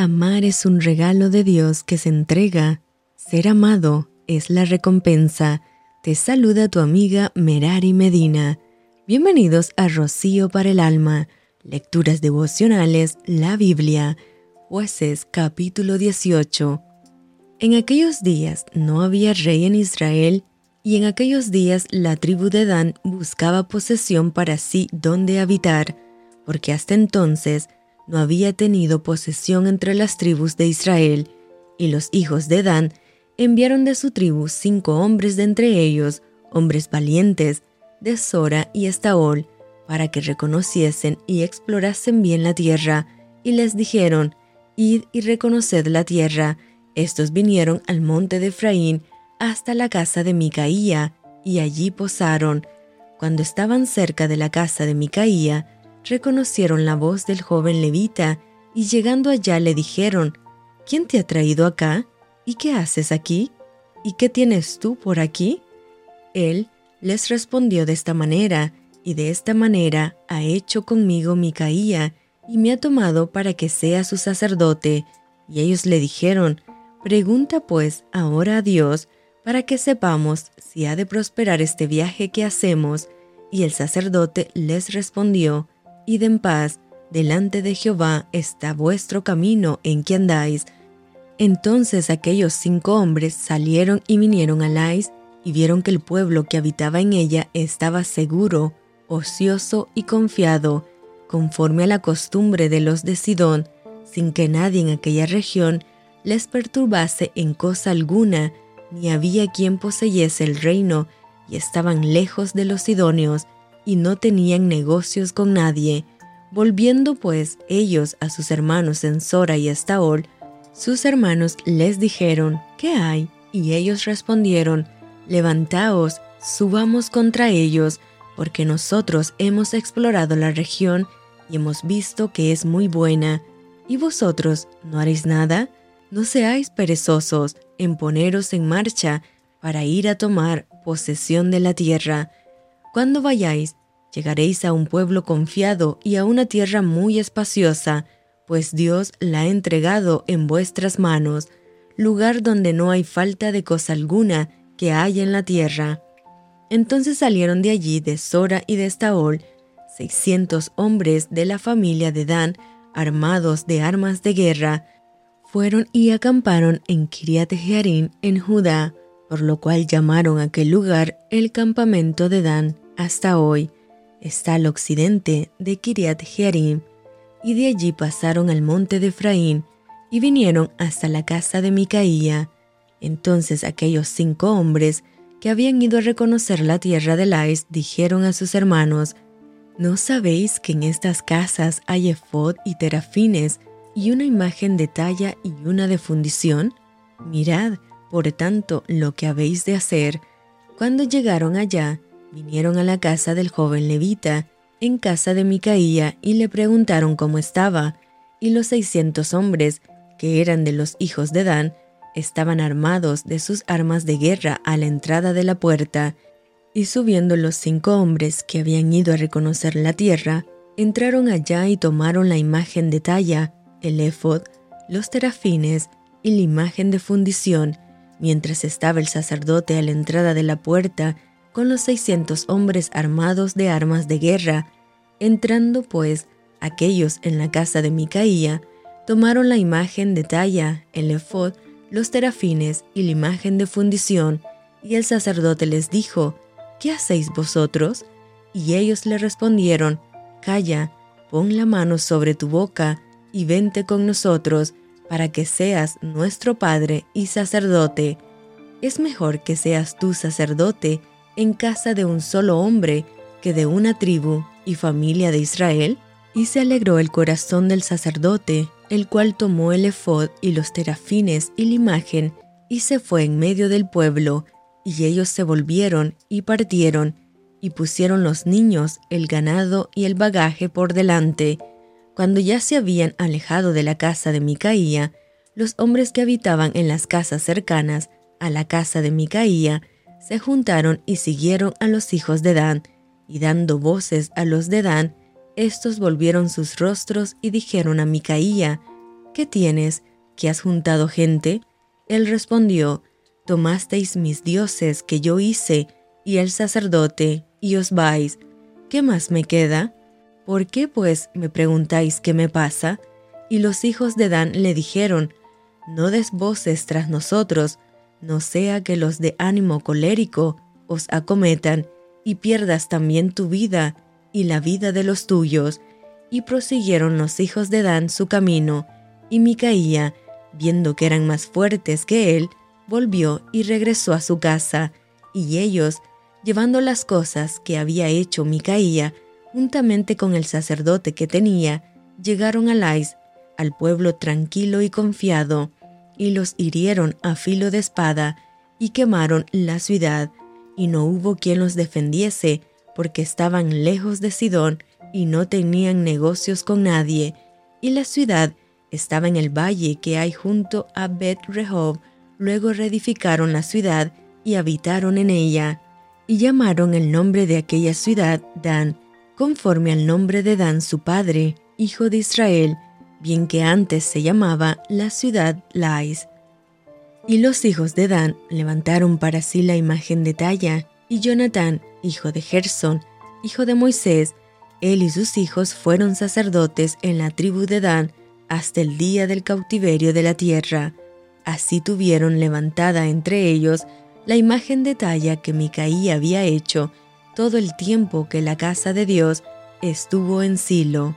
Amar es un regalo de Dios que se entrega. Ser amado es la recompensa. Te saluda tu amiga Merari Medina. Bienvenidos a Rocío para el Alma. Lecturas devocionales, la Biblia. Jueces capítulo 18. En aquellos días no había rey en Israel, y en aquellos días la tribu de Dan buscaba posesión para sí donde habitar, porque hasta entonces no había tenido posesión entre las tribus de Israel, y los hijos de Dan enviaron de su tribu cinco hombres de entre ellos, hombres valientes, de Sora y Estaol, para que reconociesen y explorasen bien la tierra, y les dijeron, Id y reconoced la tierra. Estos vinieron al monte de Efraín hasta la casa de Micaía, y allí posaron. Cuando estaban cerca de la casa de Micaía, reconocieron la voz del joven levita y llegando allá le dijeron, ¿quién te ha traído acá? ¿Y qué haces aquí? ¿Y qué tienes tú por aquí? Él les respondió de esta manera, y de esta manera ha hecho conmigo Micaía, y me ha tomado para que sea su sacerdote. Y ellos le dijeron, Pregunta pues ahora a Dios, para que sepamos si ha de prosperar este viaje que hacemos. Y el sacerdote les respondió, id en paz, delante de Jehová está vuestro camino en que andáis. Entonces aquellos cinco hombres salieron y vinieron a Lais, y vieron que el pueblo que habitaba en ella estaba seguro, ocioso y confiado, conforme a la costumbre de los de Sidón, sin que nadie en aquella región les perturbase en cosa alguna, ni había quien poseyese el reino, y estaban lejos de los sidonios, y no tenían negocios con nadie. Volviendo pues ellos a sus hermanos en Sora y Estaol, sus hermanos les dijeron, ¿qué hay? Y ellos respondieron, Levantaos, subamos contra ellos, porque nosotros hemos explorado la región y hemos visto que es muy buena. ¿Y vosotros no haréis nada? No seáis perezosos en poneros en marcha para ir a tomar posesión de la tierra. Cuando vayáis, llegaréis a un pueblo confiado y a una tierra muy espaciosa, pues Dios la ha entregado en vuestras manos, lugar donde no hay falta de cosa alguna que haya en la tierra. Entonces salieron de allí de Sora y de Estaol seiscientos hombres de la familia de Dan, armados de armas de guerra, fueron y acamparon en Kiriat Jearim en Judá, por lo cual llamaron aquel lugar el campamento de Dan hasta hoy. Está al occidente de Kiriat Jearim, y de allí pasaron al monte de Efraín y vinieron hasta la casa de Micaía. Entonces aquellos cinco hombres que habían ido a reconocer la tierra de Lais dijeron a sus hermanos, ¿No sabéis que en estas casas hay efod y terafines y una imagen de talla y una de fundición? Mirad, por tanto, lo que habéis de hacer. Cuando llegaron allá, vinieron a la casa del joven levita, en casa de Micaía, y le preguntaron cómo estaba, y los seiscientos hombres, que eran de los hijos de Dan, estaban armados de sus armas de guerra a la entrada de la puerta, y subiendo los cinco hombres que habían ido a reconocer la tierra, entraron allá y tomaron la imagen de talla, el éfod, los terafines y la imagen de fundición, mientras estaba el sacerdote a la entrada de la puerta con los seiscientos hombres armados de armas de guerra. Entrando pues aquellos en la casa de Micaía, tomaron la imagen de talla, el efod, los terafines y la imagen de fundición, y el sacerdote les dijo, ¿qué hacéis vosotros? Y ellos le respondieron, Calla, pon la mano sobre tu boca, y vente con nosotros, para que seas nuestro Padre y sacerdote. Es mejor que seas tú sacerdote en casa de un solo hombre que de una tribu y familia de Israel. Y se alegró el corazón del sacerdote, el cual tomó el efod y los terafines y la imagen, y se fue en medio del pueblo, y ellos se volvieron y partieron, y pusieron los niños, el ganado y el bagaje por delante, cuando ya se habían alejado de la casa de Micaía, los hombres que habitaban en las casas cercanas a la casa de Micaía se juntaron y siguieron a los hijos de Dan, y dando voces a los de Dan, estos volvieron sus rostros y dijeron a Micaía, ¿qué tienes? ¿Que has juntado gente? Él respondió, Tomasteis mis dioses que yo hice, y el sacerdote, y os vais. ¿Qué más me queda? ¿Por qué pues me preguntáis qué me pasa? Y los hijos de Dan le dijeron, No des voces tras nosotros, no sea que los de ánimo colérico os acometan y pierdas también tu vida y la vida de los tuyos. Y prosiguieron los hijos de Dan su camino, y Micaía, viendo que eran más fuertes que él, volvió y regresó a su casa, y ellos, llevando las cosas que había hecho Micaía, juntamente con el sacerdote que tenía, llegaron a Lais, al pueblo tranquilo y confiado, y los hirieron a filo de espada, y quemaron la ciudad, y no hubo quien los defendiese, porque estaban lejos de Sidón y no tenían negocios con nadie, y la ciudad estaba en el valle que hay junto a Bet Rehob. Luego reedificaron la ciudad y habitaron en ella, y llamaron el nombre de aquella ciudad Dan, conforme al nombre de Dan su padre, hijo de Israel, bien que antes se llamaba la ciudad Lais. Y los hijos de Dan levantaron para sí la imagen de talla, y Jonatán, hijo de Gerson, hijo de Moisés, él y sus hijos fueron sacerdotes en la tribu de Dan hasta el día del cautiverio de la tierra. Así tuvieron levantada entre ellos la imagen de talla que Micaí había hecho todo el tiempo que la casa de Dios estuvo en Silo.